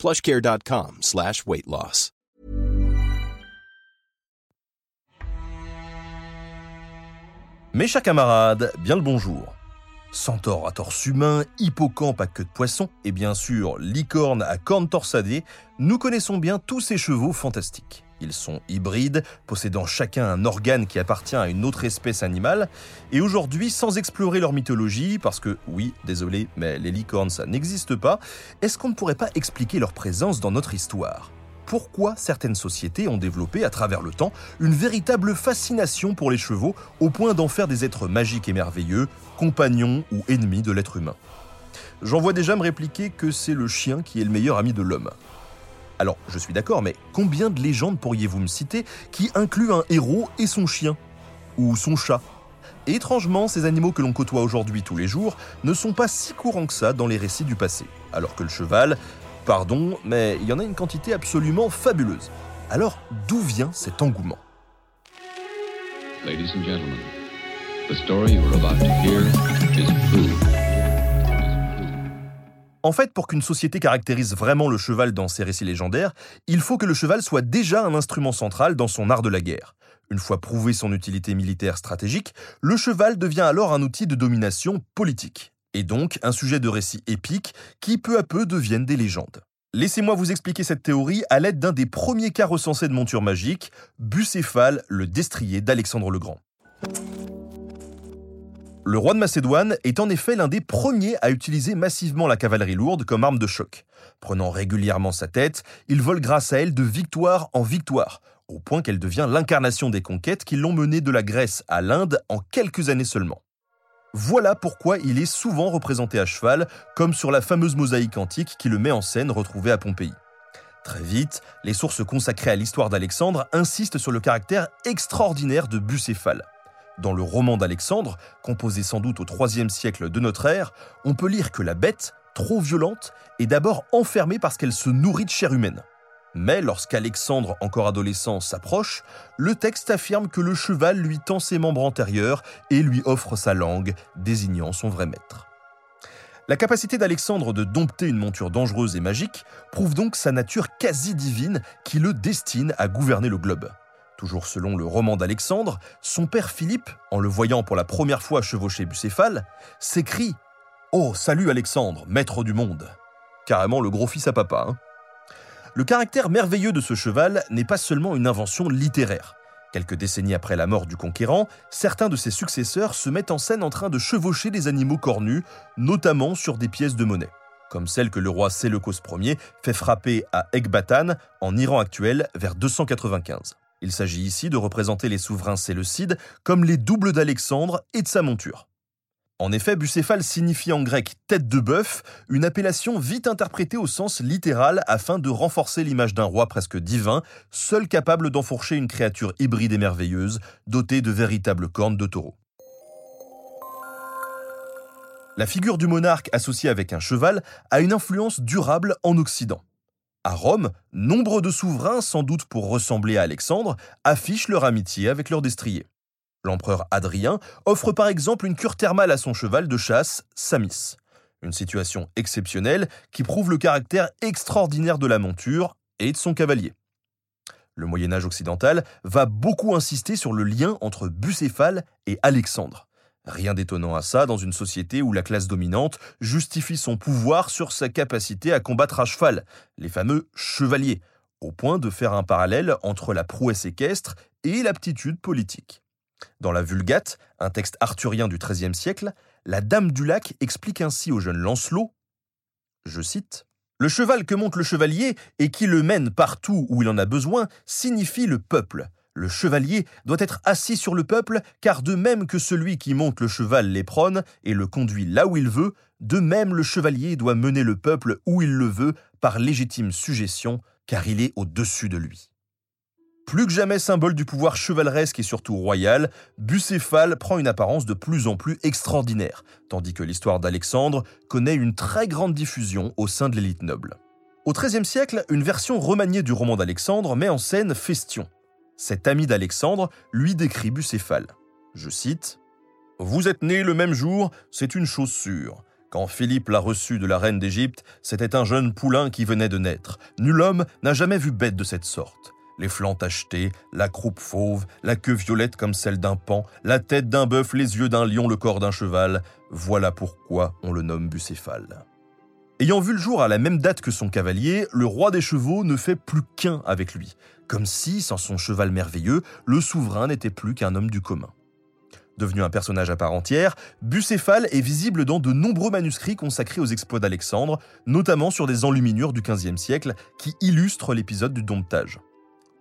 plushcare.com slash. Mes chers camarades, bien le bonjour. Centaure à torse humain, hippocampe à queue de poisson et bien sûr licorne à cornes torsadées, nous connaissons bien tous ces chevaux fantastiques. Ils sont hybrides, possédant chacun un organe qui appartient à une autre espèce animale. Et aujourd'hui, sans explorer leur mythologie, parce que oui, désolé, mais les licornes, ça n'existe pas, est-ce qu'on ne pourrait pas expliquer leur présence dans notre histoire? Pourquoi certaines sociétés ont développé à travers le temps une véritable fascination pour les chevaux au point d'en faire des êtres magiques et merveilleux, compagnons ou ennemis de l'être humain? J'en vois déjà me répliquer que c'est le chien qui est le meilleur ami de l'homme. Alors, je suis d'accord, mais combien de légendes pourriez-vous me citer qui incluent un héros et son chien Ou son chat? Étrangement, ces animaux que l'on côtoie aujourd'hui tous les jours ne sont pas si courants que ça dans les récits du passé, alors que le cheval, pardon, mais il y en a une quantité absolument fabuleuse. Alors, d'où vient cet engouement? Ladies and gentlemen, the story about to hear is true. En fait, pour qu'une société caractérise vraiment le cheval dans ses récits légendaires, il faut que le cheval soit déjà un instrument central dans son art de la guerre. Une fois prouvé son utilité militaire stratégique, le cheval devient alors un outil de domination politique, et donc un sujet de récit épique qui peu à peu deviennent des légendes. Laissez-moi vous expliquer cette théorie à l'aide d'un des premiers cas recensés de monture magique, Bucéphale, le destrier d'Alexandre le Grand. Le roi de Macédoine est en effet l'un des premiers à utiliser massivement la cavalerie lourde comme arme de choc. Prenant régulièrement sa tête, il vole grâce à elle de victoire en victoire, au point qu'elle devient l'incarnation des conquêtes qui l'ont mené de la Grèce à l'Inde en quelques années seulement. Voilà pourquoi il est souvent représenté à cheval, comme sur la fameuse mosaïque antique qui le met en scène retrouvée à Pompéi. Très vite, les sources consacrées à l'histoire d'Alexandre insistent sur le caractère extraordinaire de Bucéphale. Dans le roman d'Alexandre, composé sans doute au IIIe siècle de notre ère, on peut lire que la bête, trop violente, est d'abord enfermée parce qu'elle se nourrit de chair humaine. Mais lorsqu'Alexandre, encore adolescent, s'approche, le texte affirme que le cheval lui tend ses membres antérieurs et lui offre sa langue, désignant son vrai maître. La capacité d'Alexandre de dompter une monture dangereuse et magique prouve donc sa nature quasi divine qui le destine à gouverner le globe. Toujours selon le roman d'Alexandre, son père Philippe, en le voyant pour la première fois chevaucher Bucéphale, s'écrie Oh, salut Alexandre, maître du monde Carrément le gros fils à papa. Hein. le caractère merveilleux de ce cheval n'est pas seulement une invention littéraire. Quelques décennies après la mort du conquérant, certains de ses successeurs se mettent en scène en train de chevaucher des animaux cornus, notamment sur des pièces de monnaie, comme celle que le roi Séleucos Ier fait frapper à Ecbatane, en Iran actuel, vers 295. Il s'agit ici de représenter les souverains séleucides comme les doubles d'Alexandre et de sa monture. En effet, bucéphale signifie en grec tête de bœuf, une appellation vite interprétée au sens littéral afin de renforcer l'image d'un roi presque divin, seul capable d'enfourcher une créature hybride et merveilleuse, dotée de véritables cornes de taureau. La figure du monarque associée avec un cheval a une influence durable en Occident. À Rome, nombre de souverains, sans doute pour ressembler à Alexandre, affichent leur amitié avec leur destrier. L'empereur Adrien offre par exemple une cure thermale à son cheval de chasse, Samis. Une situation exceptionnelle qui prouve le caractère extraordinaire de la monture et de son cavalier. Le Moyen Âge occidental va beaucoup insister sur le lien entre Bucéphale et Alexandre. Rien d'étonnant à ça dans une société où la classe dominante justifie son pouvoir sur sa capacité à combattre à cheval, les fameux chevaliers, au point de faire un parallèle entre la prouesse équestre et l'aptitude politique. Dans la Vulgate, un texte arthurien du XIIIe siècle, la Dame du Lac explique ainsi au jeune Lancelot, je cite, Le cheval que monte le chevalier et qui le mène partout où il en a besoin signifie le peuple. Le chevalier doit être assis sur le peuple, car de même que celui qui monte le cheval l'éperonne et le conduit là où il veut, de même le chevalier doit mener le peuple où il le veut par légitime suggestion, car il est au-dessus de lui. Plus que jamais symbole du pouvoir chevaleresque et surtout royal, Bucéphale prend une apparence de plus en plus extraordinaire, tandis que l'histoire d'Alexandre connaît une très grande diffusion au sein de l'élite noble. Au XIIIe siècle, une version remaniée du roman d'Alexandre met en scène Festion. Cet ami d'Alexandre lui décrit Bucéphale. Je cite Vous êtes né le même jour, c'est une chose sûre. Quand Philippe l'a reçu de la reine d'Égypte, c'était un jeune poulain qui venait de naître. Nul homme n'a jamais vu bête de cette sorte les flancs tachetés, la croupe fauve, la queue violette comme celle d'un pan, la tête d'un bœuf, les yeux d'un lion, le corps d'un cheval. Voilà pourquoi on le nomme bucéphale. Ayant vu le jour à la même date que son cavalier, le roi des chevaux ne fait plus qu'un avec lui, comme si, sans son cheval merveilleux, le souverain n'était plus qu'un homme du commun. Devenu un personnage à part entière, Bucéphale est visible dans de nombreux manuscrits consacrés aux exploits d'Alexandre, notamment sur des enluminures du XVe siècle qui illustrent l'épisode du domptage.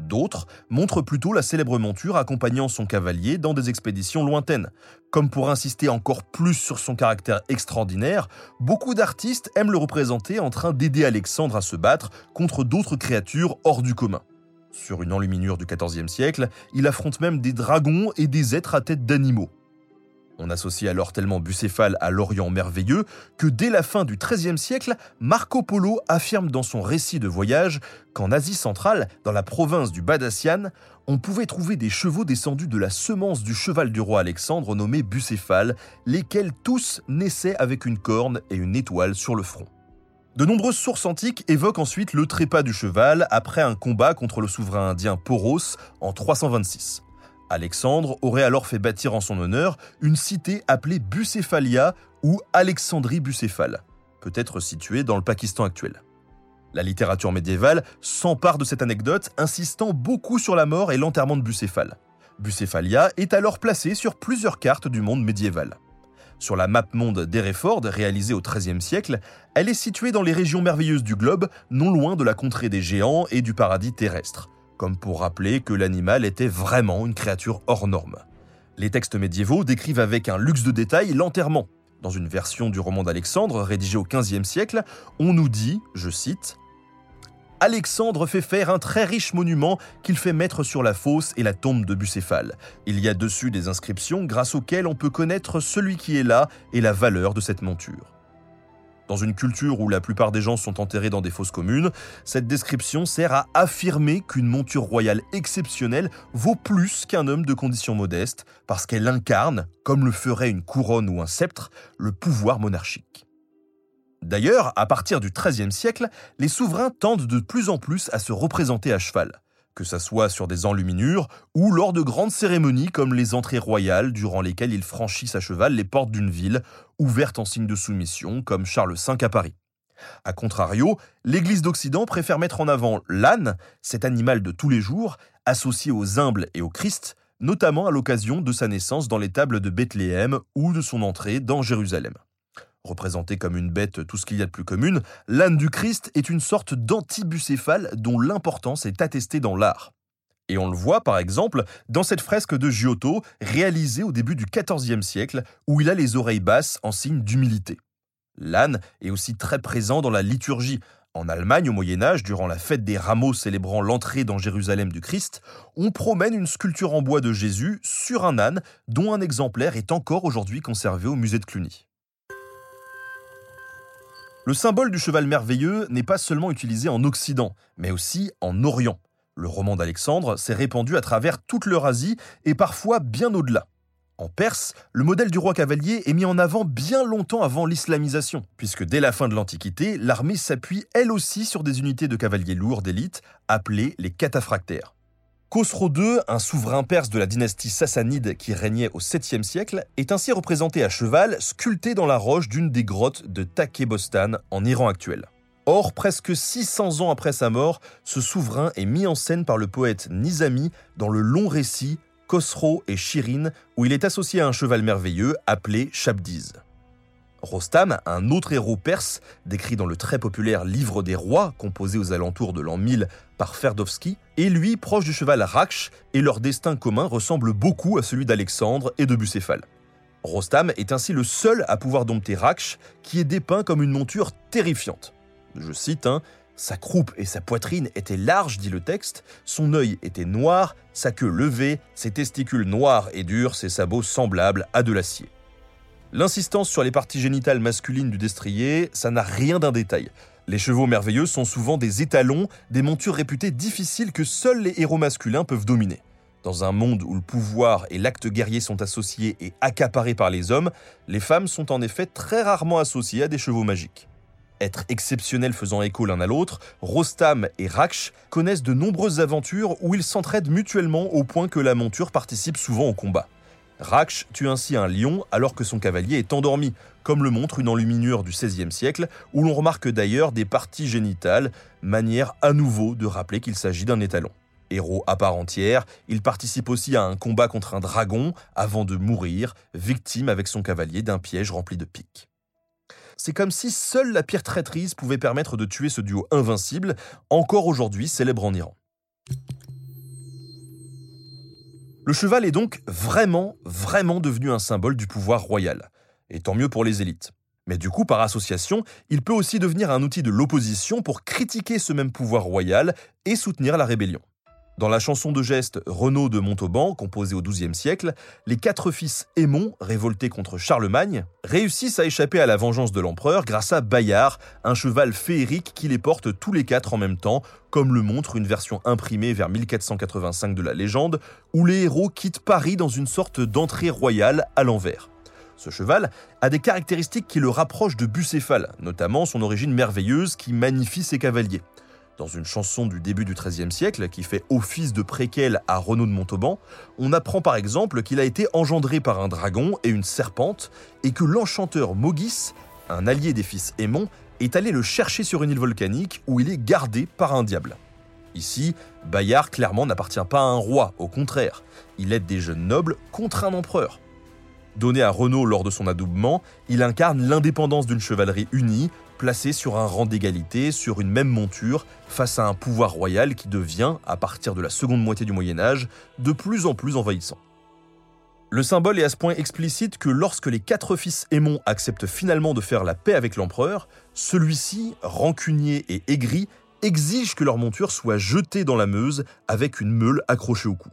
D'autres montrent plutôt la célèbre monture accompagnant son cavalier dans des expéditions lointaines. Comme pour insister encore plus sur son caractère extraordinaire, beaucoup d'artistes aiment le représenter en train d'aider Alexandre à se battre contre d'autres créatures hors du commun. Sur une enluminure du XIVe siècle, il affronte même des dragons et des êtres à tête d'animaux. On associe alors tellement Bucéphale à l'Orient merveilleux que dès la fin du XIIIe siècle, Marco Polo affirme dans son récit de voyage qu'en Asie centrale, dans la province du Badassian, on pouvait trouver des chevaux descendus de la semence du cheval du roi Alexandre nommé Bucéphale, lesquels tous naissaient avec une corne et une étoile sur le front. De nombreuses sources antiques évoquent ensuite le trépas du cheval après un combat contre le souverain indien Poros en 326. Alexandre aurait alors fait bâtir en son honneur une cité appelée Bucéphalia ou Alexandrie Bucéphale, peut-être située dans le Pakistan actuel. La littérature médiévale s'empare de cette anecdote, insistant beaucoup sur la mort et l'enterrement de Bucéphale. Bucéphalia est alors placée sur plusieurs cartes du monde médiéval. Sur la map monde d'Hereford, réalisée au XIIIe siècle, elle est située dans les régions merveilleuses du globe, non loin de la contrée des géants et du paradis terrestre comme pour rappeler que l'animal était vraiment une créature hors norme. Les textes médiévaux décrivent avec un luxe de détails l'enterrement. Dans une version du roman d'Alexandre, rédigée au XVe siècle, on nous dit, je cite, Alexandre fait faire un très riche monument qu'il fait mettre sur la fosse et la tombe de Bucéphale. Il y a dessus des inscriptions grâce auxquelles on peut connaître celui qui est là et la valeur de cette monture. Dans une culture où la plupart des gens sont enterrés dans des fosses communes, cette description sert à affirmer qu'une monture royale exceptionnelle vaut plus qu'un homme de condition modeste, parce qu'elle incarne, comme le ferait une couronne ou un sceptre, le pouvoir monarchique. D'ailleurs, à partir du XIIIe siècle, les souverains tendent de plus en plus à se représenter à cheval que ce soit sur des enluminures ou lors de grandes cérémonies comme les entrées royales durant lesquelles ils franchissent à cheval les portes d'une ville ouverte en signe de soumission comme Charles V à Paris. A contrario, l'Église d'Occident préfère mettre en avant l'âne, cet animal de tous les jours, associé aux humbles et au Christ, notamment à l'occasion de sa naissance dans les tables de Bethléem ou de son entrée dans Jérusalem. Représenté comme une bête tout ce qu'il y a de plus commune, l'âne du Christ est une sorte d'antibucéphale dont l'importance est attestée dans l'art. Et on le voit par exemple dans cette fresque de Giotto réalisée au début du XIVe siècle où il a les oreilles basses en signe d'humilité. L'âne est aussi très présent dans la liturgie. En Allemagne, au Moyen Âge, durant la fête des rameaux célébrant l'entrée dans Jérusalem du Christ, on promène une sculpture en bois de Jésus sur un âne dont un exemplaire est encore aujourd'hui conservé au musée de Cluny. Le symbole du cheval merveilleux n'est pas seulement utilisé en Occident, mais aussi en Orient. Le roman d'Alexandre s'est répandu à travers toute l'Eurasie et parfois bien au-delà. En Perse, le modèle du roi cavalier est mis en avant bien longtemps avant l'islamisation, puisque dès la fin de l'Antiquité, l'armée s'appuie elle aussi sur des unités de cavaliers lourds d'élite appelées les cataphractaires. Khosrow II, un souverain perse de la dynastie sassanide qui régnait au 7e siècle, est ainsi représenté à cheval, sculpté dans la roche d'une des grottes de Takebostan en Iran actuel. Or, presque 600 ans après sa mort, ce souverain est mis en scène par le poète Nizami dans le long récit Khosrow et Shirin, où il est associé à un cheval merveilleux appelé Shabdiz. Rostam, un autre héros perse, décrit dans le très populaire Livre des rois, composé aux alentours de l'an 1000 par Ferdowski, est lui proche du cheval Raksh et leur destin commun ressemble beaucoup à celui d'Alexandre et de Bucéphale. Rostam est ainsi le seul à pouvoir dompter Raksh, qui est dépeint comme une monture terrifiante. Je cite, hein, Sa croupe et sa poitrine étaient larges, dit le texte, son œil était noir, sa queue levée, ses testicules noirs et durs, ses sabots semblables à de l'acier. L'insistance sur les parties génitales masculines du destrier, ça n'a rien d'un détail. Les chevaux merveilleux sont souvent des étalons, des montures réputées difficiles que seuls les héros masculins peuvent dominer. Dans un monde où le pouvoir et l'acte guerrier sont associés et accaparés par les hommes, les femmes sont en effet très rarement associées à des chevaux magiques. Être exceptionnels faisant écho l'un à l'autre, Rostam et Raksh connaissent de nombreuses aventures où ils s'entraident mutuellement au point que la monture participe souvent au combat. Raksh tue ainsi un lion alors que son cavalier est endormi, comme le montre une enluminure du XVIe siècle, où l'on remarque d'ailleurs des parties génitales, manière à nouveau de rappeler qu'il s'agit d'un étalon. Héros à part entière, il participe aussi à un combat contre un dragon avant de mourir, victime avec son cavalier d'un piège rempli de piques. C'est comme si seule la pire traîtrise pouvait permettre de tuer ce duo invincible, encore aujourd'hui célèbre en Iran. Le cheval est donc vraiment, vraiment devenu un symbole du pouvoir royal. Et tant mieux pour les élites. Mais du coup, par association, il peut aussi devenir un outil de l'opposition pour critiquer ce même pouvoir royal et soutenir la rébellion. Dans la chanson de geste Renaud de Montauban, composée au XIIe siècle, les quatre fils Aimon, révoltés contre Charlemagne, réussissent à échapper à la vengeance de l'empereur grâce à Bayard, un cheval féerique qui les porte tous les quatre en même temps, comme le montre une version imprimée vers 1485 de la légende, où les héros quittent Paris dans une sorte d'entrée royale à l'envers. Ce cheval a des caractéristiques qui le rapprochent de Bucéphale, notamment son origine merveilleuse qui magnifie ses cavaliers dans une chanson du début du XIIIe siècle qui fait office de préquel à Renaud de Montauban, on apprend par exemple qu'il a été engendré par un dragon et une serpente et que l'enchanteur Mogis, un allié des fils Aimon, est allé le chercher sur une île volcanique où il est gardé par un diable. Ici, Bayard clairement n'appartient pas à un roi, au contraire, il aide des jeunes nobles contre un empereur. Donné à Renaud lors de son adoubement, il incarne l'indépendance d'une chevalerie unie, placée sur un rang d'égalité, sur une même monture, face à un pouvoir royal qui devient, à partir de la seconde moitié du Moyen Âge, de plus en plus envahissant. Le symbole est à ce point explicite que lorsque les quatre fils Aimon acceptent finalement de faire la paix avec l'empereur, celui-ci, rancunier et aigri, exige que leur monture soit jetée dans la Meuse avec une meule accrochée au cou.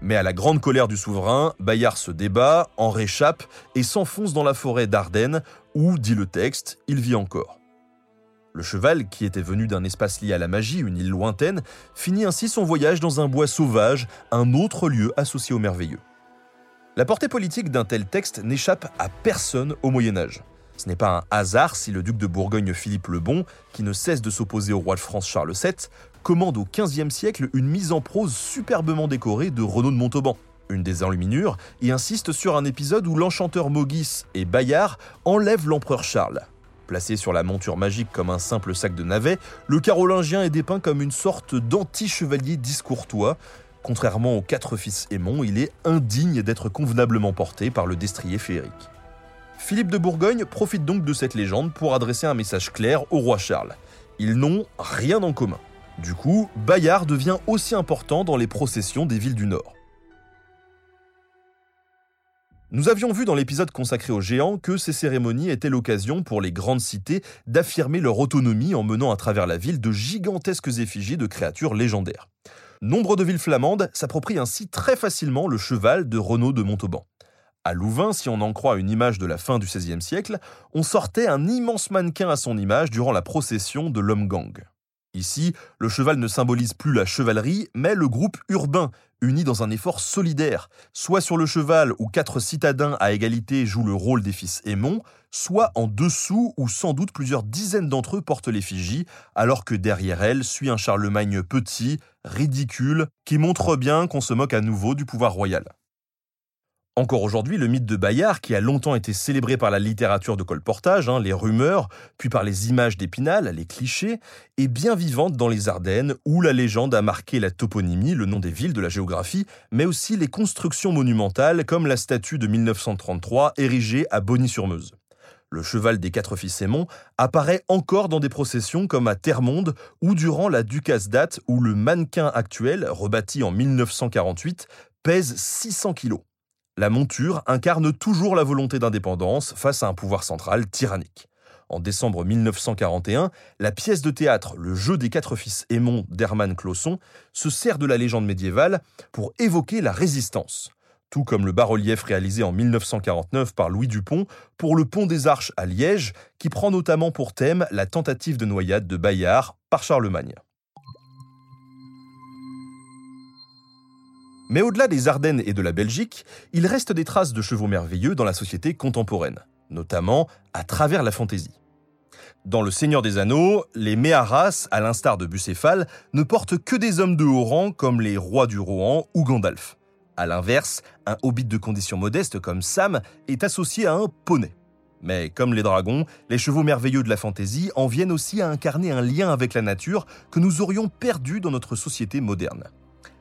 Mais à la grande colère du souverain, Bayard se débat, en réchappe et s'enfonce dans la forêt d'Ardennes où, dit le texte, il vit encore. Le cheval, qui était venu d'un espace lié à la magie, une île lointaine, finit ainsi son voyage dans un bois sauvage, un autre lieu associé au merveilleux. La portée politique d'un tel texte n'échappe à personne au Moyen Âge. Ce n'est pas un hasard si le duc de Bourgogne Philippe le Bon, qui ne cesse de s'opposer au roi de France Charles VII, commande au XVe siècle une mise en prose superbement décorée de Renaud de Montauban, une des enluminures, et insiste sur un épisode où l'enchanteur Mogis et Bayard enlèvent l'empereur Charles. Placé sur la monture magique comme un simple sac de navet, le carolingien est dépeint comme une sorte d'anti-chevalier discourtois. Contrairement aux quatre fils Aimon, il est indigne d'être convenablement porté par le destrier féerique. Philippe de Bourgogne profite donc de cette légende pour adresser un message clair au roi Charles. Ils n'ont rien en commun. Du coup, Bayard devient aussi important dans les processions des villes du Nord. Nous avions vu dans l'épisode consacré aux géants que ces cérémonies étaient l'occasion pour les grandes cités d'affirmer leur autonomie en menant à travers la ville de gigantesques effigies de créatures légendaires. Nombre de villes flamandes s'approprient ainsi très facilement le cheval de Renaud de Montauban. À Louvain, si on en croit une image de la fin du XVIe siècle, on sortait un immense mannequin à son image durant la procession de l'homme gang. Ici, le cheval ne symbolise plus la chevalerie, mais le groupe urbain, uni dans un effort solidaire, soit sur le cheval où quatre citadins à égalité jouent le rôle des fils Aimon, soit en dessous où sans doute plusieurs dizaines d'entre eux portent l'effigie, alors que derrière elle suit un Charlemagne petit, ridicule, qui montre bien qu'on se moque à nouveau du pouvoir royal. Encore aujourd'hui, le mythe de Bayard, qui a longtemps été célébré par la littérature de colportage, hein, les rumeurs, puis par les images d'Épinal, les clichés, est bien vivante dans les Ardennes, où la légende a marqué la toponymie, le nom des villes de la géographie, mais aussi les constructions monumentales, comme la statue de 1933 érigée à Bonny-sur-Meuse. Le cheval des quatre fils Aimon apparaît encore dans des processions comme à Termonde ou durant la Ducasse date où le mannequin actuel, rebâti en 1948, pèse 600 kilos la monture incarne toujours la volonté d'indépendance face à un pouvoir central tyrannique. En décembre 1941, la pièce de théâtre Le jeu des quatre fils Aymon d'Hermann Clausson se sert de la légende médiévale pour évoquer la résistance. Tout comme le bas-relief réalisé en 1949 par Louis Dupont pour le pont des Arches à Liège, qui prend notamment pour thème la tentative de noyade de Bayard par Charlemagne. Mais au-delà des Ardennes et de la Belgique, il reste des traces de chevaux merveilleux dans la société contemporaine, notamment à travers la fantaisie. Dans Le Seigneur des Anneaux, les Méharas, à l'instar de Bucéphale, ne portent que des hommes de haut rang comme les rois du Rohan ou Gandalf. A l'inverse, un hobbit de condition modeste comme Sam est associé à un poney. Mais comme les dragons, les chevaux merveilleux de la fantaisie en viennent aussi à incarner un lien avec la nature que nous aurions perdu dans notre société moderne.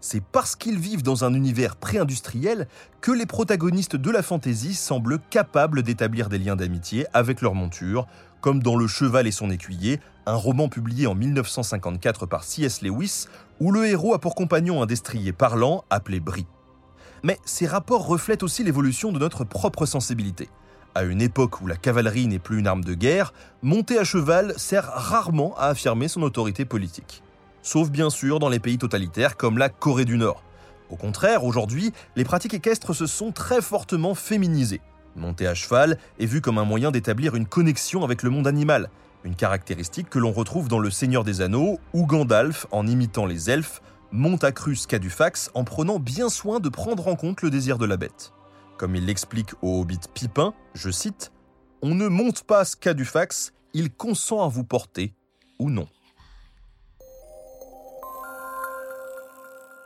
C'est parce qu'ils vivent dans un univers pré-industriel que les protagonistes de la fantaisie semblent capables d'établir des liens d'amitié avec leur monture, comme dans Le Cheval et son écuyer, un roman publié en 1954 par C.S. Lewis, où le héros a pour compagnon un destrier parlant appelé Brie. Mais ces rapports reflètent aussi l'évolution de notre propre sensibilité. À une époque où la cavalerie n'est plus une arme de guerre, monter à cheval sert rarement à affirmer son autorité politique sauf bien sûr dans les pays totalitaires comme la Corée du Nord. Au contraire, aujourd'hui, les pratiques équestres se sont très fortement féminisées. Monter à cheval est vu comme un moyen d'établir une connexion avec le monde animal, une caractéristique que l'on retrouve dans Le Seigneur des Anneaux, où Gandalf, en imitant les elfes, monte à Crus Cadufax en prenant bien soin de prendre en compte le désir de la bête. Comme il l'explique au hobbit Pipin, je cite On ne monte pas Cadufax, il consent à vous porter ou non.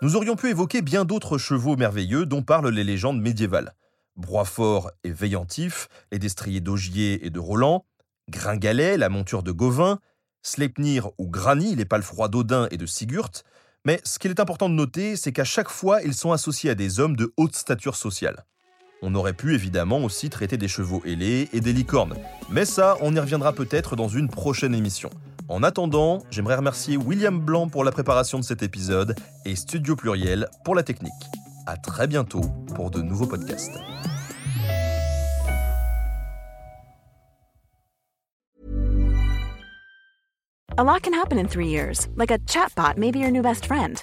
Nous aurions pu évoquer bien d'autres chevaux merveilleux dont parlent les légendes médiévales. Broifort et Veillantif, les destriers d'Augier et de Roland, Gringalet, la monture de Gauvin, Sleipnir ou Grani, les palefrois d'Odin et de Sigurd. Mais ce qu'il est important de noter, c'est qu'à chaque fois, ils sont associés à des hommes de haute stature sociale. On aurait pu évidemment aussi traiter des chevaux ailés et des licornes, mais ça, on y reviendra peut-être dans une prochaine émission. En attendant, j'aimerais remercier William Blanc pour la préparation de cet épisode et Studio Pluriel pour la technique. À très bientôt pour de nouveaux podcasts. A lot can happen in three years, like a chatbot may your new best friend.